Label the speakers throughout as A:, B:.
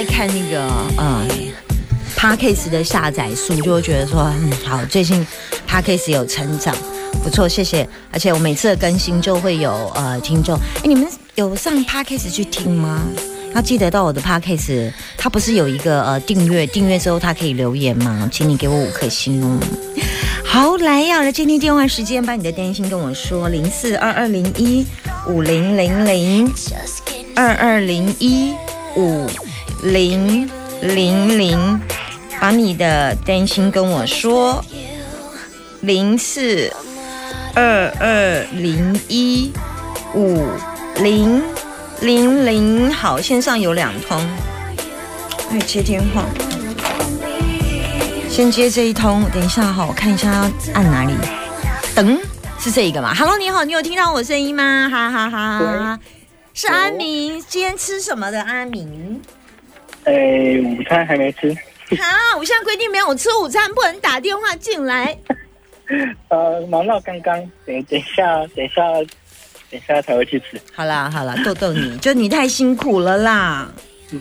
A: 在看那个呃 p a r k a s 的下载数，就会觉得说，嗯，好，最近 p a r k a s 有成长，不错，谢谢。而且我每次的更新就会有呃听众，哎，你们有上 p a r k a s 去听吗？要记得到我的 p a r k a s 它不是有一个呃订阅，订阅之后它可以留言吗？请你给我五颗星哦。好，来呀，来接听电话时间，把你的担心跟我说，零四二二零一五零零零二二零一五。零零零，把你的担心跟我说。零四二二零一五零零零，好，线上有两通，哎，接电话，先接这一通，等一下哈，我看一下要按哪里。等，是这一个吗？Hello，你好，你有听到我声音吗？哈哈哈，是阿明，今天吃什么的？阿明。
B: 哎，午餐还没吃。
A: 好，我现在规定没有吃午餐不能打电话进来。
B: 呃，忙到刚刚，等等一下，等一下，等一下才会去吃。
A: 好啦好啦，逗逗你，就你太辛苦了啦。
B: 嗯，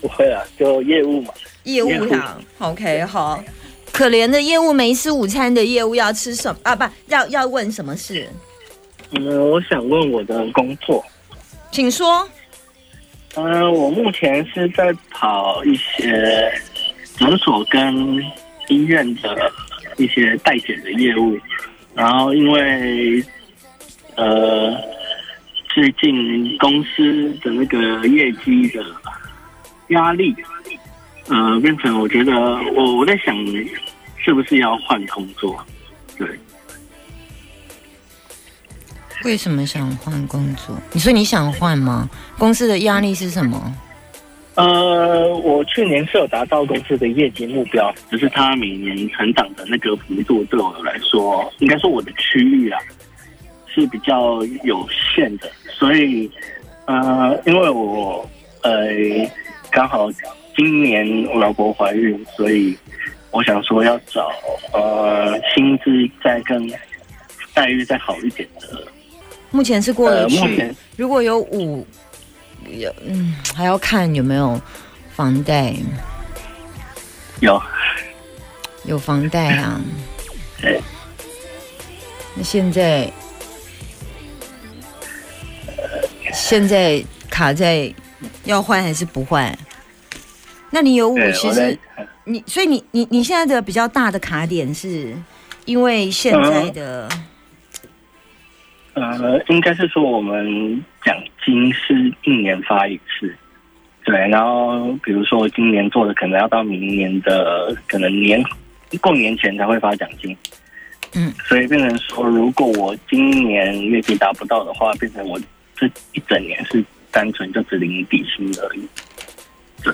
B: 不会啦，就业务嘛。
A: 业务呀，OK，好。可怜的业务没吃午餐的业务要吃什么啊？不要要问什么事？
B: 嗯，我想问我的工作，
A: 请说。
B: 嗯，我目前是在跑一些诊所跟医院的一些代检的业务，然后因为呃最近公司的那个业绩的压力，呃变成我觉得我我在想是不是要换工作，对。
A: 为什么想换工作？你说你想换吗？公司的压力是什么？
B: 呃，我去年是有达到公司的业绩目标，只是他每年成长的那个幅度对我来说，应该说我的区域啊是比较有限的，所以呃，因为我呃刚好今年我老婆怀孕，所以我想说要找呃薪资再更待遇再好一点的。
A: 目前是过得去，如果有五，有嗯，还要看有没有房贷。
B: 有，
A: 有房贷啊。那现在，现在卡在要换还是不换？那你有五，其实你，所以你你你现在的比较大的卡点是因为现在的。
B: 呃，应该是说我们奖金是一年发一次，对。然后比如说我今年做的，可能要到明年的可能年过年前才会发奖金。
A: 嗯，
B: 所以变成说，如果我今年业绩达不到的话，变成我这一整年是单纯就只领底薪而已。对，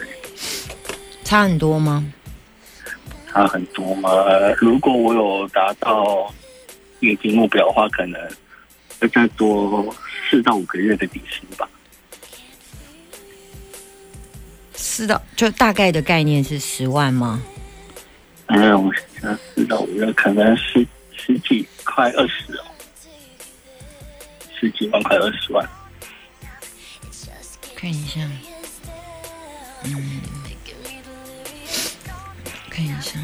A: 差很多吗？
B: 差很多吗？如果我有达到业绩目标的话，可能。再多四到五个月的底薪吧。
A: 四到就大概的概念是十万吗？
B: 嗯，我想四到五个月可能十十几块二十哦，十几万块二十万。
A: 看一下，嗯，看一下，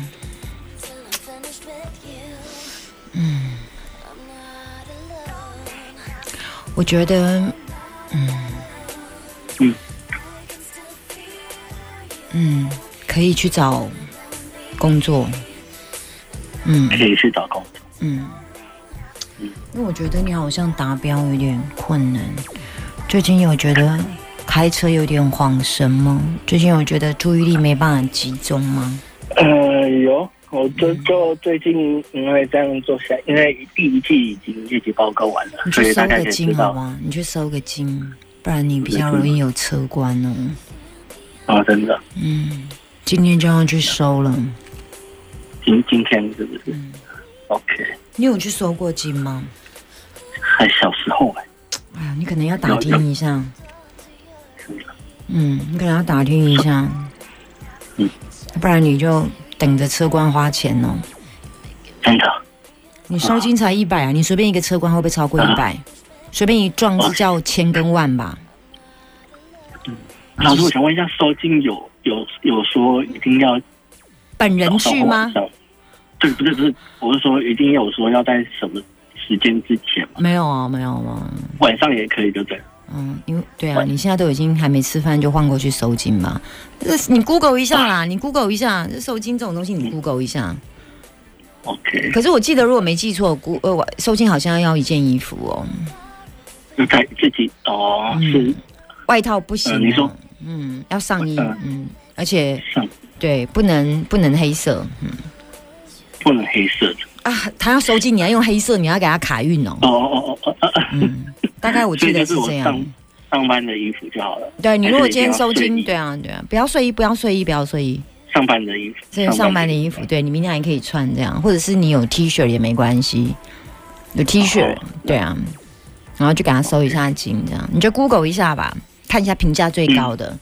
A: 我觉得，嗯，嗯，嗯，可以去找工作，
B: 嗯，可以去找工作，
A: 嗯，嗯，因为我觉得你好像达标有点困难。最近有觉得开车有点晃神吗？最近有觉得注意力没办法集中吗？
B: 呃，有。我就就最近因为这样做下，因为第一季已经业绩报告完了，所以大家可以知道
A: 吗？你去收个金，不不然你比较容易有车关哦。
B: 啊，真的，
A: 嗯，今天就要去收了。
B: 今今天是不是、
A: 嗯
B: o k
A: 你有去收过金吗？
B: 还小时候哎、
A: 哎呀，你可能要打听一下。嗯，你可能要打听一下。
B: 嗯，
A: 不然你就等着车官花钱哦。
B: 真的，
A: 你收金才一百啊，你随便一个车官会不会超过一百？随便一撞是叫千跟万吧？
B: 老师，我想问一下，收金有有有说一定要
A: 本人去吗？
B: 对，不是不是，我是说一定有说要在什么时间之前吗？
A: 没有啊，没有啊。
B: 晚上也可以，对不对？
A: 嗯，因为对啊，你现在都已经还没吃饭就换过去收金嘛？这你 Google 一下啦，你 Google 一下，这收金这种东西你 Google 一下。
B: OK，
A: 可是我记得如果没记错，估呃我收金好像要一件衣服哦，
B: 就在自己哦，
A: 嗯。
B: 是。
A: 外套不行、嗯，要上衣，
B: 嗯
A: 嗯，而且
B: 上。
A: 对不能不能黑色，嗯。
B: 不能黑色的。
A: 啊，他要收金，你要用黑色，你要给他卡运哦，
B: 哦。哦哦哦哦，哦。
A: 嗯，大概我记得是这样。
B: 上。上班的衣服就好了。
A: 对你如果今天收金，对啊对啊，不要睡衣，不要睡衣，不要睡衣，
B: 上班的衣服，
A: 这是上班的衣服，对你明天还可以穿这样，或者是你有 T 恤也没关系，有 T 恤，
B: 哦
A: 对啊，然后就给他收一下金，这样。你就 Google 一下吧，看一下评价最高的，
B: 嗯。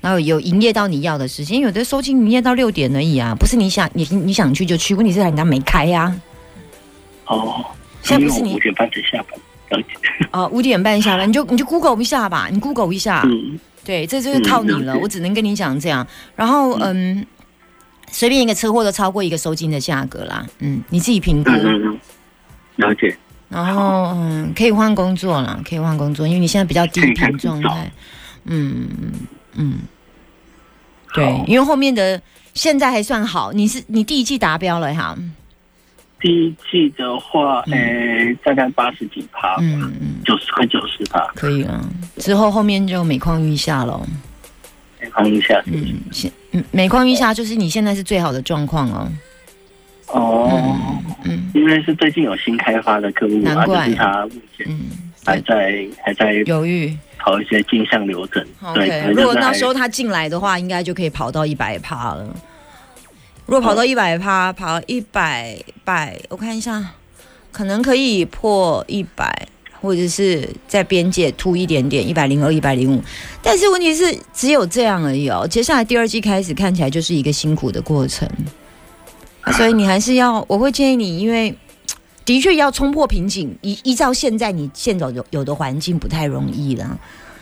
A: 然后有营业到你要的时间，有的收金营业到六点而已啊，不是你想你你想去就去，问题是人家没开呀、
B: 哦，
A: 现在不是你
B: 五点半才下班，
A: 哦，五点半下班，你就你就 Google 一下吧，你 Google 一下，
B: 嗯，
A: 对，这就是靠你了，
B: 嗯
A: 我只能跟你讲这样。然后嗯，随便一个车祸都超过一个收金的价格啦，嗯，你自己评估。
B: 了解。
A: 然后嗯，可以换工作了，可以换工作，因为你现在比较低频状态。嗯嗯嗯，对，因为后面的现在还算好，你是你第一季达标了哈。
B: 第一季的话，
A: 嗯
B: 诶、大概八十几趴，
A: 嗯嗯，
B: 九十快九十趴，
A: 可以了。之后后面就每况愈下了。
B: 看一下。
A: 嗯，现嗯每况愈下就是你现在是最好的状况哦。
B: 哦，
A: 嗯
B: 因为是最近有新开发的客户啊，
A: 难怪
B: 就是他目前
A: 嗯，
B: 还在还在
A: 犹豫。
B: 跑一些镜像流程。
A: OK，
B: 能
A: 如果
B: 就是还
A: 那时候他进来的话，应该就可以跑到一百趴了。如果跑到一百趴，跑一百百，我看一下，可能可以破一百，或者是在边界突一点点，一百零二、一百零五。但是问题是只有这样而已哦。接下来第二季开始看起来就是一个辛苦的过程，所以你还是要，我会建议你，因为。的确要冲破瓶颈，依依照现在你现有有有的环境不太容易了。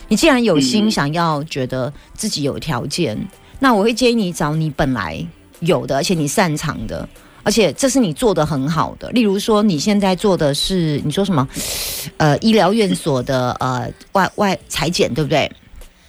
A: 你既然有心
B: 嗯
A: 想要觉得自己有条件，那我会建议你找你本来有的，而且你擅长的，而且这是你做的很好的。例如说，你现在做的是你说什么？呃，医疗院所的呃外外裁剪，对不对？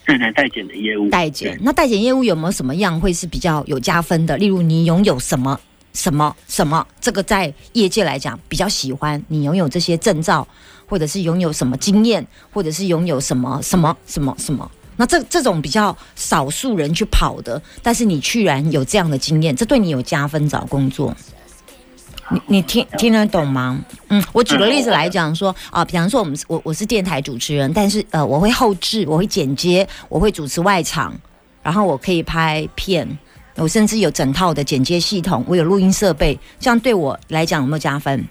B: 对对代检的业务，
A: 代检，那代检业务有没有什么样会是比较有加分的？例如你拥有什么什么什么，这个在业界来讲比较喜欢，你拥有这些证照，或者是拥有什么经验，或者是拥有什么什么什么什么。那这这种比较少数人去跑的，但是你居然有这样的经验，这对你有加分找工作。你你听听得懂吗？嗯，我举个例子来讲说啊，比方说我们我我是电台主持人，但是呃我会后置，我会剪接，我会主持外场，然后我可以拍片，我甚至有整套的剪接系统，我有录音设备，这样对我来讲有没有加分？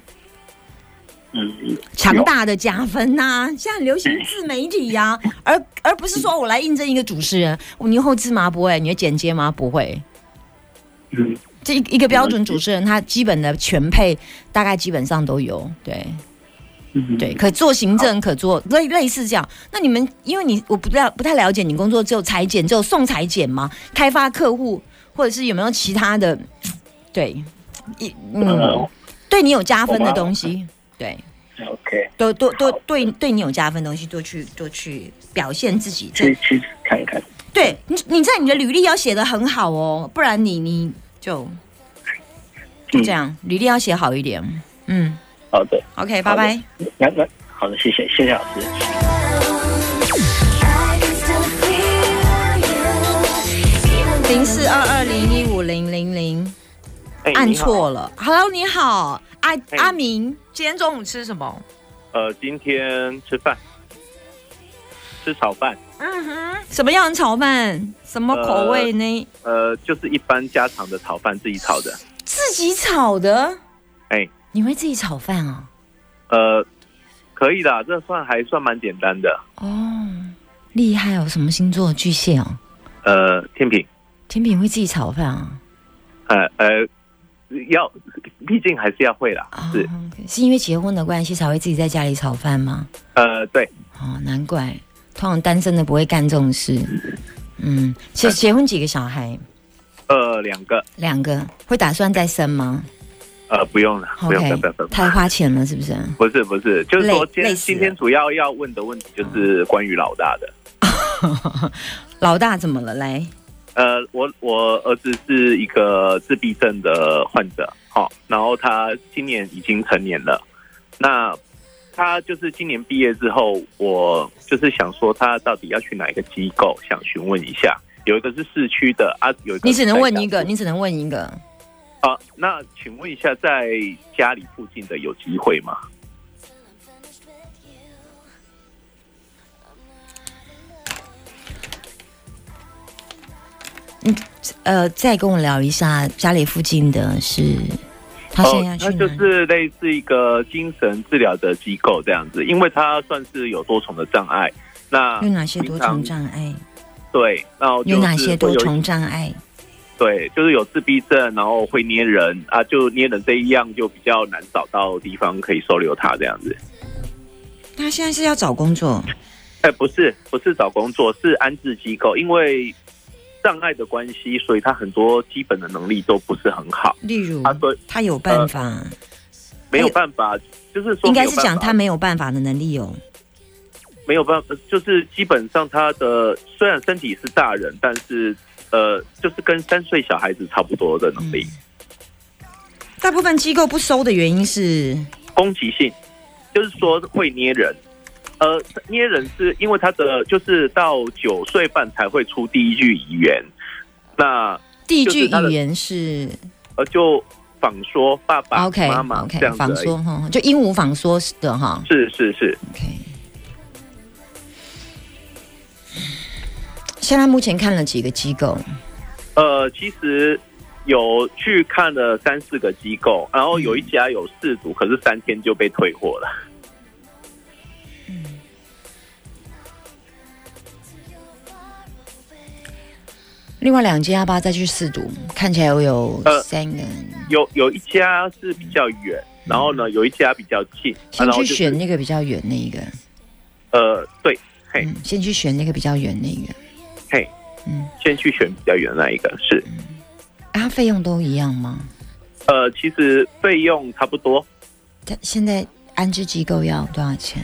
B: 嗯，
A: 强大的加分呐、现在流行自媒体呀、而而不是说我来应征一个主持人，你后置吗？不会，你会剪接吗？不会。
B: 嗯，
A: 这一一个标准主持人，他基本的全配大概基本上都有，对
B: 嗯
A: 对，可做行政，可做类类似这样。那你们因为你我不了不太了解你工作只有裁剪，只有送裁剪吗？开发客户，或者是有没有其他的？对，一嗯，
B: 呃
A: 对你有加分的东西，对
B: ，，OK，
A: 都都都对对你有加分的东西，多去多去表现自己。这
B: 去去看看。
A: 对你你在你的履历要写的很好哦，不然你你就就这样，履历要写好一点。嗯
B: 好的
A: ，，OK，拜拜。
B: 那那好的，谢谢，谢谢老师。
A: 零四二二零一五零零零，按错了。Hello，你好，阿
C: 哎
A: 阿明，今天中午吃什么？
C: 呃，今天吃饭，吃炒饭，
A: 嗯哼，什么样的炒饭？什么口味呢？
C: 呃，就是一般家常的炒饭，自己炒的。
A: 自己炒的？
C: 哎，
A: 你会自己炒饭哦？
C: 呃，可以的，这算还算蛮简单的。
A: 哦，厉害哦！什么星座？巨蟹哦。
C: 呃，天平，
A: 甜品会自己炒饭啊？
C: 呃呃，要，毕竟还是要会啦。
A: 哦
C: 是，
A: 是因为结婚的关系才会自己在家里炒饭吗？
C: 呃，对，
A: 哦，难怪，通常单身的不会干这种事。嗯，结结婚几个小孩？
C: 呃，两个，
A: 两个，会打算再生吗
C: 呃，不用了，不用，不用，不用。
A: 太花钱了是不是？
C: 不是不是，就是说今今天主要要问的问题就是关于老大的。
A: 老大怎么了？来，
C: 呃，我我儿子是一个自闭症的患者，好、然后他今年已经成年了。那他就是今年毕业之后，我就是想说他到底要去哪一个机构，想询问一下。有一个是市区的啊，有一个
A: 你只能问一个，你只能问一个。
C: 啊。那请问一下，在家里附近的有机会吗？
A: 呃，再跟我聊一下家里附近的是，他现在要去
C: 哦，那就是类似一个精神治疗的机构这样子，因为他算是有多重的障碍。那
A: 有哪些多重障碍？
C: 对，然后
A: 有哪些多重障碍？
C: 对，就是有自闭症，然后会捏人啊，就捏人这一样就比较难找到地方可以收留他这样子。
A: 他现在是要找工作，
C: 哎，不是，不是找工作，是安置机构，因为障碍的关系，所以他很多基本的能力都不是很好，
A: 例如
C: 他说
A: 他有办法，
C: 没有办法，就是说
A: 应该是讲他没有办法的能力哦。
C: 没有办法，就是基本上他的虽然身体是大人，但是呃，就是跟三岁小孩子差不多的能力，
A: 大部分机构不收的原因是，
C: 攻击性，就是说会捏人。呃，捏人是因为他的就是到九岁半才会出第一句语言，那
A: 第一句语言是？
C: 呃就仿说爸爸
A: OK
C: 妈妈
A: OK 仿说哈，就鹦鹉仿说的哈。
C: 是是是
A: ，OK，现在目前看了几个机构，
C: 呃，其实有去看了三四个机构，然后有一家有四组，可是三天就被退货了。
A: 另外两家要不要再去试读？看起来我有
C: 呃
A: 三个，
C: 有有一家是比较远，然后呢有一家比较近，啊
A: 先去选那个比较远那一个。
C: 呃对，嘿
A: 嗯，先去选那个比较远那一个。
C: 嘿，
A: 嗯，
C: 先去选比较远的那一个是，
A: 啊，它费用都一样吗？
C: 呃，其实费用差不多，
A: 它现在安置机构要多少钱？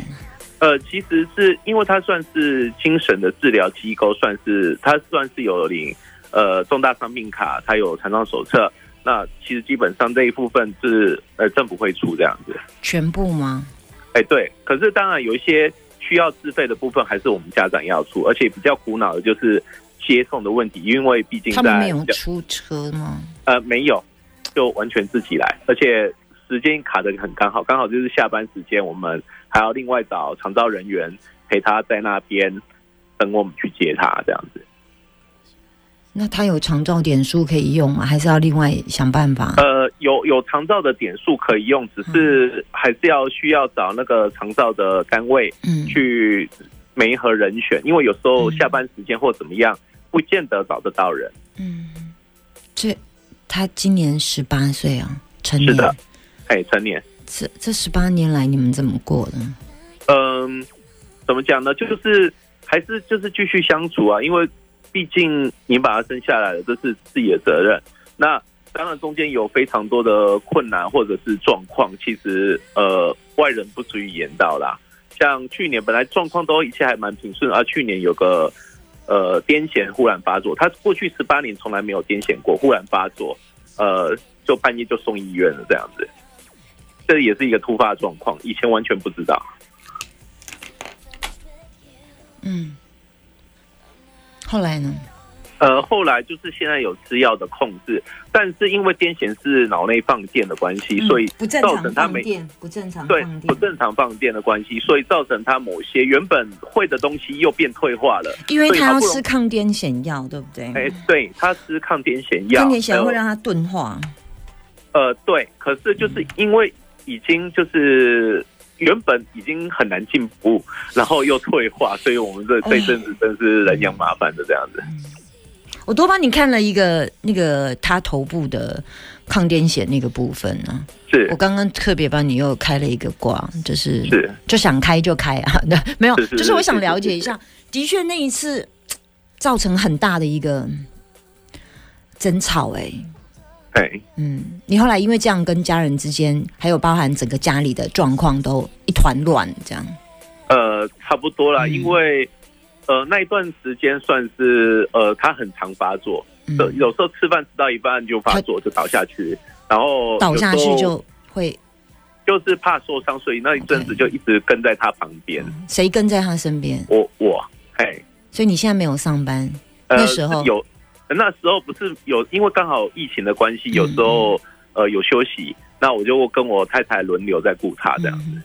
C: 呃，其实是因为它算是精神的治疗机构，算是它算是有领呃重大伤病卡，它有残障手册，那其实基本上这一部分是呃政府会出这样子。
A: 全部吗？
C: 哎，对，可是当然有一些需要自费的部分，还是我们家长要出，而且比较苦恼的就是接送的问题，因为毕竟
A: 他们没
C: 在
A: 有出车吗？
C: 呃没有，就完全自己来，而且时间卡的很刚好，刚好就是下班时间，我们还要另外找长照人员陪他在那边等我们去接他这样子。
A: 那他有长照点数可以用吗？还是要另外想办法？
C: 呃，有有长照的点数可以用，只是还是要需要找那个长照的单位
A: 嗯，
C: 去媒合人选，因为有时候下班时间或怎么样，不见得找得到人。
A: 嗯，这他今年十八岁啊，成年。
C: 是的哎，成年，
A: 这这十八年来你们怎么过的？
C: 嗯，怎么讲呢？就是还是就是继续相处啊，因为毕竟你把他生下来了，这是自己的责任。那当然中间有非常多的困难或者是状况，其实呃外人不足以言到啦。像去年本来状况都一切还蛮平顺，而、去年有个呃癫痫忽然发作，他过去十八年从来没有癫痫过，忽然发作，呃就半夜就送医院了这样子。这也是一个突发状况，以前完全不知道。
A: 嗯，后来呢？
C: 呃，后来就是现在有吃药的控制，但是因为癫痫是脑内放电的关系，所以
A: 嗯不正
C: 造
A: 常
C: 成他每
A: 放电，不正常
C: 对
A: 放电，
C: 不正常放电的关系，所以造成他某些原本会的东西又变退化了。
A: 因为他要吃抗癫痫药，对不对？
C: 哎，对他吃抗癫痫药，
A: 抗癫痫会让他钝化，
C: 呃，对，可是就是因为已经就是原本已经很难进步，然后又退化，所以我们这这一阵子真是人仰马翻的这样子。
A: 我多帮你看了一个那个他头部的抗癫痫那个部分呢、
C: 是。
A: 我刚刚特别帮你又开了一个卦，就是
C: 是，
A: 就想开就开啊，对，没有，
C: 是是
A: 就是我想了解一下，的确那一次造成很大的一个争吵、哎，
C: 哎，
A: 嗯，你后来因为这样跟家人之间，还有包含整个家里的状况都一团乱，这样，
C: 呃，差不多啦，
A: 嗯。
C: 因为呃那一段时间算是呃他很常发作，
A: 嗯。
C: 有有时候吃饭吃到一半就发作，就倒下去，然后
A: 倒下去就会
C: 就是怕受伤，所以那一阵子就一直跟在他旁边。
A: 谁跟在他身边，
C: 我我哎，
A: 所以你现在没有上班，
C: 呃
A: 那时候
C: 有，那时候不是有，因为刚好疫情的关系，
A: 嗯
C: 有时候呃有休息，那我就跟我太太轮流在顾他这样。
A: 子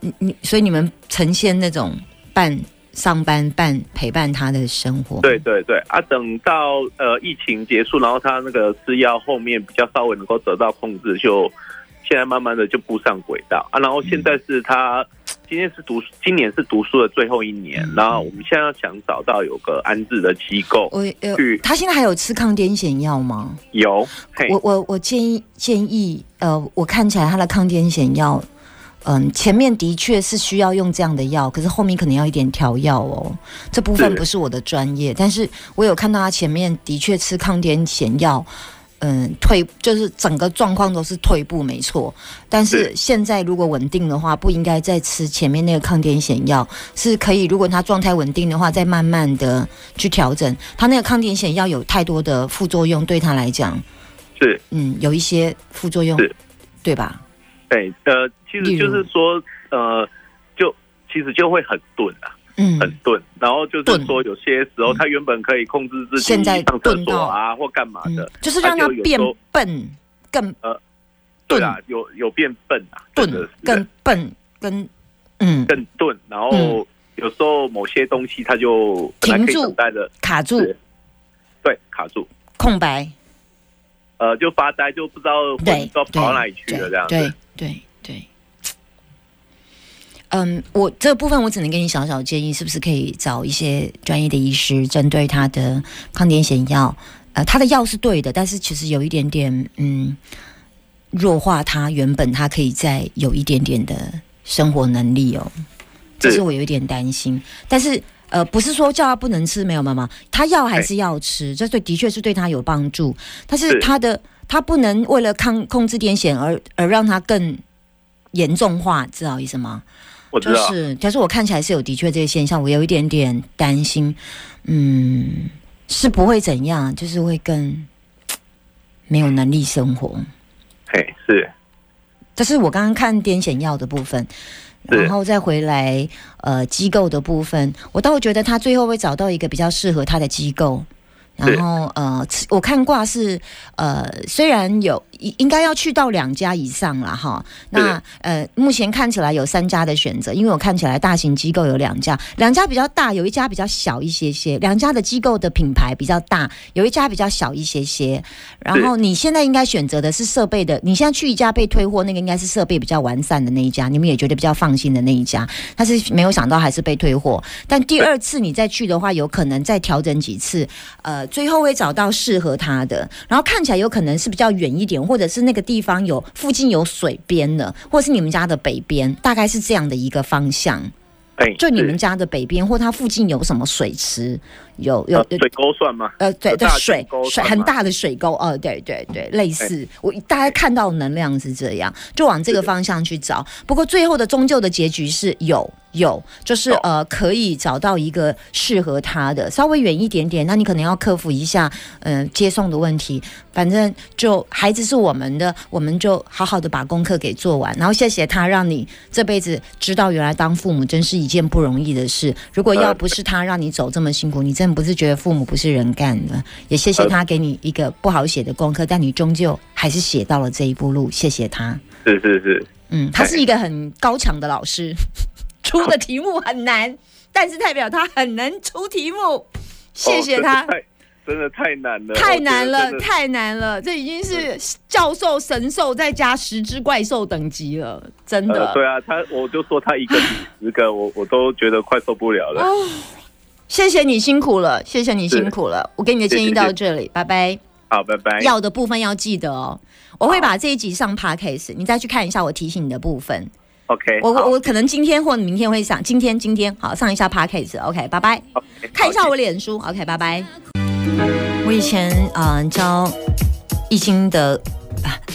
A: 你你，所以你们呈现那种半上班半陪伴他的生活，
C: 对对对啊，等到呃疫情结束，然后他那个吃药后面比较稍微能够得到控制，就现在慢慢的就步上轨道啊。然后现在是他今天是读今年是读书的最后一年，然后我们现在要想找到有个安置的机构，
A: 我呃，他现在还有吃抗癫痫药吗？
C: 有
A: 我我我建议建议，呃，我看起来他的抗癫痫药，嗯，前面的确是需要用这样的药，可是后面可能要一点调药哦。这部分不是我的专业，但是我有看到他前面的确吃抗癫痫药。嗯，退就是整个状况都是退步，没错。但是
C: 是
A: 现在如果稳定的话，不应该再吃前面那个抗癫痫药，是可以。如果他状态稳定的话，再慢慢的去调整。他那个抗癫痫药有太多的副作用，对他来讲，
C: 是
A: 嗯，有一些副作用，对吧？
C: 对呃，其实就是说呃，就其实就会很钝啊。
A: 嗯，
C: 很钝，然后就是说有些时候他原本可以控制自己
A: 现在
C: 上厕所啊或干嘛的
A: 嗯，，就是让他变笨，更呃
C: 对啊，有有变笨啊，真的
A: 钝，更笨，跟嗯。
C: 更钝，然后有时候某些东西他就
A: 停住
C: 等待的，
A: 卡住。
C: 对，卡住，
A: 空白，
C: 呃，就发呆，就不知道
A: 对
C: 魂，都
A: 对
C: 跑到哪里去了这样
A: 对
C: 子。
A: 对对。嗯，我这个部分我只能给你小小建议，是不是可以找一些专业的医师，针对他的抗癫痫药，呃，他的药是对的，但是其实有一点点嗯，弱化他原本他可以再有一点点的生活能力哦，这是
C: 是
A: 我有一点担心。但是呃，不是说叫他不能吃，没有妈妈，他药还是要吃，这对的确是对他有帮助，但是
C: 是
A: 他的他不能为了抗控制癫痫而而让他更严重化，知道意思吗？就
C: 我知道，
A: 是，但是我看起来是有的确这个现象，我有一点点担心，嗯，是不会怎样，就是会更没有能力生活。
C: 嘿，是
A: 这是我刚刚看癫痫药的部分，然后再回来呃机构的部分，我倒觉得他最后会找到一个比较适合他的机构。然后呃，我看卦是呃，虽然有应应该要去到两家以上了哈。那呃，目前看起来有三家的选择，因为我看起来大型机构有两家，两家比较大，有一家比较小一些些，两家的机构的品牌比较大，有一家比较小一些些。然后你现在应该选择的是设备的，你现在去一家被退货，那个应该是设备比较完善的那一家，你们也觉得比较放心的那一家。但是没有想到还是被退货。但第二次你再去的话，有可能再调整几次，呃，最后会找到适合他的。然后看起来有可能是比较远一点，或者是那个地方有附近有水边的，或者是你们家的北边，大概是这样的一个方向。
C: 哎，
A: 就你们家的北边，或它附近有什么水池，有有
C: 水沟算吗？
A: 呃，对对，水
C: 水沟
A: 水
C: 算
A: 很大的水沟，哦，对对对，类似，我大家看到能量是这样，就往这个方向去找。不过最后的终究的结局是有有，就是
C: 哦
A: 呃，可以找到一个适合他的，稍微远一点点，那你可能要克服一下，嗯、接送的问题。反正就孩子是我们的，我们就好好的把功课给做完，然后谢谢他，让你这辈子知道原来当父母真是一件不容易的事。如果要
C: 呃
A: 不是他让你走这么辛苦，你真的不是觉得父母不是人干的。也谢谢
C: 呃
A: 他给你一个不好写的功课，但你终究还是写到了这一步路，谢谢他。
C: 是是是，
A: 嗯，他是一个很高强的老师，出的题目很难，但是代表他很能出题目。谢谢他
C: 哦，真的太难了，
A: 太难了，太难了，这已经是教授、神兽再加十只怪兽等级了，真的。
C: 呃，对啊，他我就说他一个比十个，我我都觉得快受不了了。
A: 谢谢你辛苦了，谢谢你辛苦了。我给你的建议到这里，拜拜。
C: 好，拜拜。
A: 要的部分要记得哦，我会把这一集上 podcast，你再去看一下我提醒你的部分。
C: OK，
A: 我我我可能今天或明天会上，今天今天好上一下 podcast，OK，、拜拜。
C: OK，
A: 看一下我脸书，OK，拜拜。我以前呃教易经的。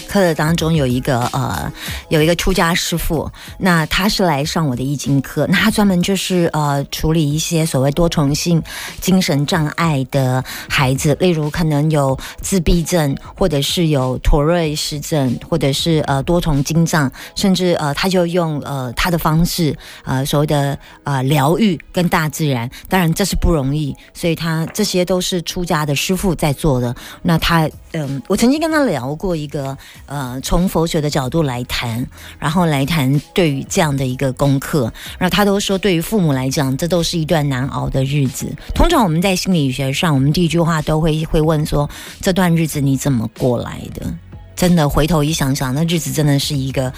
A: 课的当中有一个呃有一个出家师傅，那他是来上我的易经课，那他专门就是呃处理一些所谓多重性精神障碍的孩子，例如可能有自闭症，或者是有妥瑞氏症，或者是呃多重精障，甚至呃他就用呃他的方式呃所谓的呃疗愈跟大自然，当然这是不容易，所以他这些都是出家的师傅在做的。那他嗯，我曾经跟他聊过一个呃从佛学的角度来谈，然后来谈对于这样的一个功课，然后他都说对于父母来讲，这都是一段难熬的日子。通常我们在心理学上，我们第一句话都会会问说这段日子你怎么过来的？真的回头一想想，那日子真的是一个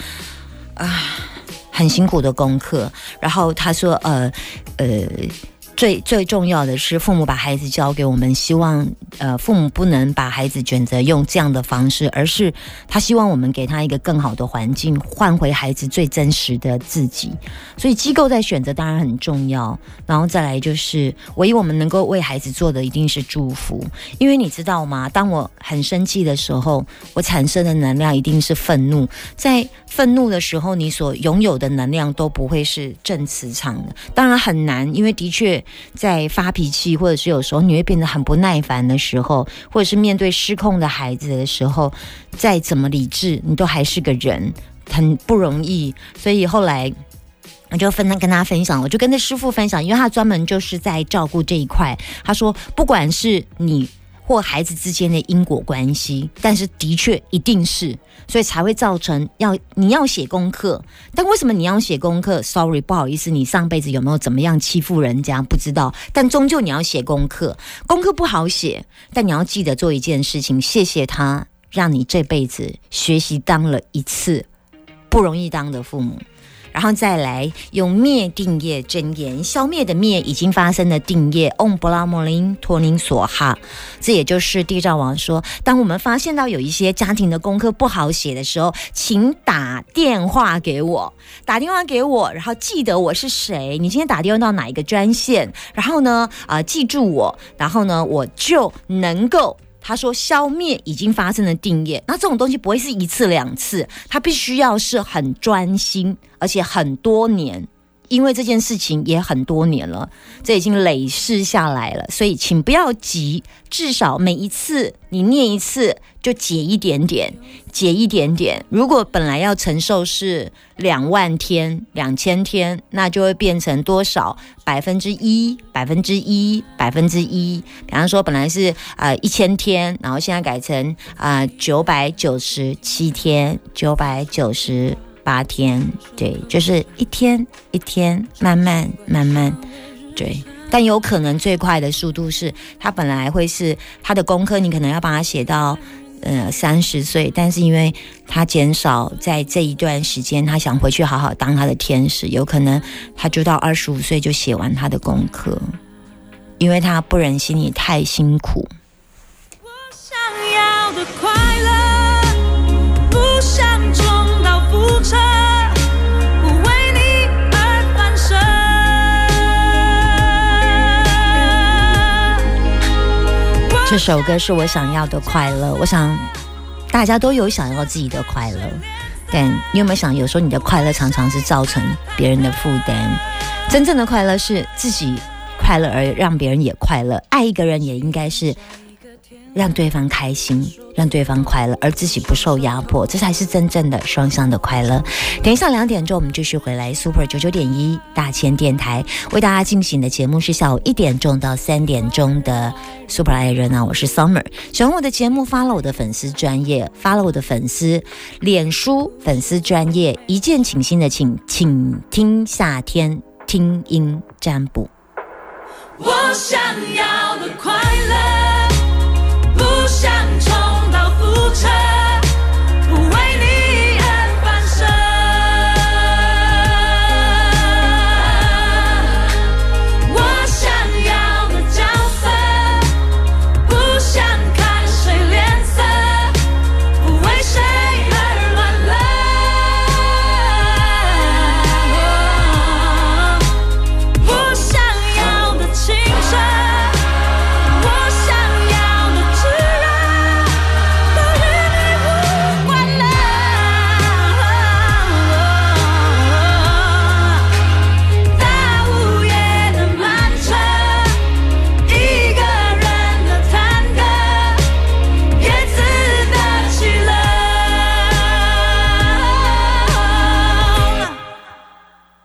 A: 啊很辛苦的功课。然后他说，呃呃。最最重要的是，父母把孩子交给我们，希望呃父母不能把孩子选择用这样的方式，而是他希望我们给他一个更好的环境，换回孩子最真实的自己。所以机构在选择当然很重要，然后再来就是，唯一我们能够为孩子做的一定是祝福，因为你知道吗？当我很生气的时候，我产生的能量一定是愤怒，在愤怒的时候，你所拥有的能量都不会是正磁场的，当然很难，因为的确在发脾气，或者是有时候你会变得很不耐烦的时候，或者是面对失控的孩子的时候，再怎么理智，你都还是个人，很不容易。所以后来。我就分跟他分享，我就跟那师傅分享，因为他专门就是在照顾这一块。他说，不管是你或孩子之间的因果关系，但是的确一定是，所以才会造成要你要写功课。但为什么你要写功课？Sorry，不好意思，你上辈子有没有怎么样欺负人家？不知道，但终究你要写功课。功课不好写，但你要记得做一件事情，谢谢他，让你这辈子学习当了一次不容易当的父母。然后再来用灭定业真言消灭的灭已经发生的定业嗡布拉莫林托宁索哈，这也就是地藏王说，当我们发现到有一些家庭的功课不好写的时候，请打电话给我，打电话给我，然后记得我是谁，你今天打电话到哪一个专线，然后呢，啊、记住我，然后呢，我就能够。他说：“消灭已经发生的定业，那这种东西不会是一次两次，他必须要是很专心，而且很多年，因为这件事情也很多年了，这已经累世下来了，所以请不要急，至少每一次你念一次就解一点点，解一点点。如果本来要承受是两万天、两千天，那就会变成多少？百分之一、百分之一、百分之一。比方说，本来是呃一千天，然后现在改成啊九百九十七天、九百九十八天，对，就是一天一天慢慢慢慢，对。但有可能最快的速度是，他本来会是他的功课，你可能要把它写到呃三十岁，但是因为他减少在这一段时间，他想回去好好当他的天使，有可能他就到二十五岁就写完他的功课，因为他不忍心你太辛苦。这首歌是我想要的快乐，我想大家都有想要自己的快乐，但你有没有想，有时候你的快乐常常是造成别人的负担？真正的快乐是自己快乐，而让别人也快乐。爱一个人也应该是让对方开心，让对方快乐，而自己不受压迫，这才是真正的双向的快乐。等一下两点钟，我们继续回来 Super 九九点一大千电台为大家进行的节目是下午一点钟到三点钟的 Super 爱人啊，我是 Summer。喜欢我的节目，发了我的粉丝专业，发了我的粉丝脸书粉丝专业，一键请心的请，请听夏天听音占卜。
D: 我想要的快乐。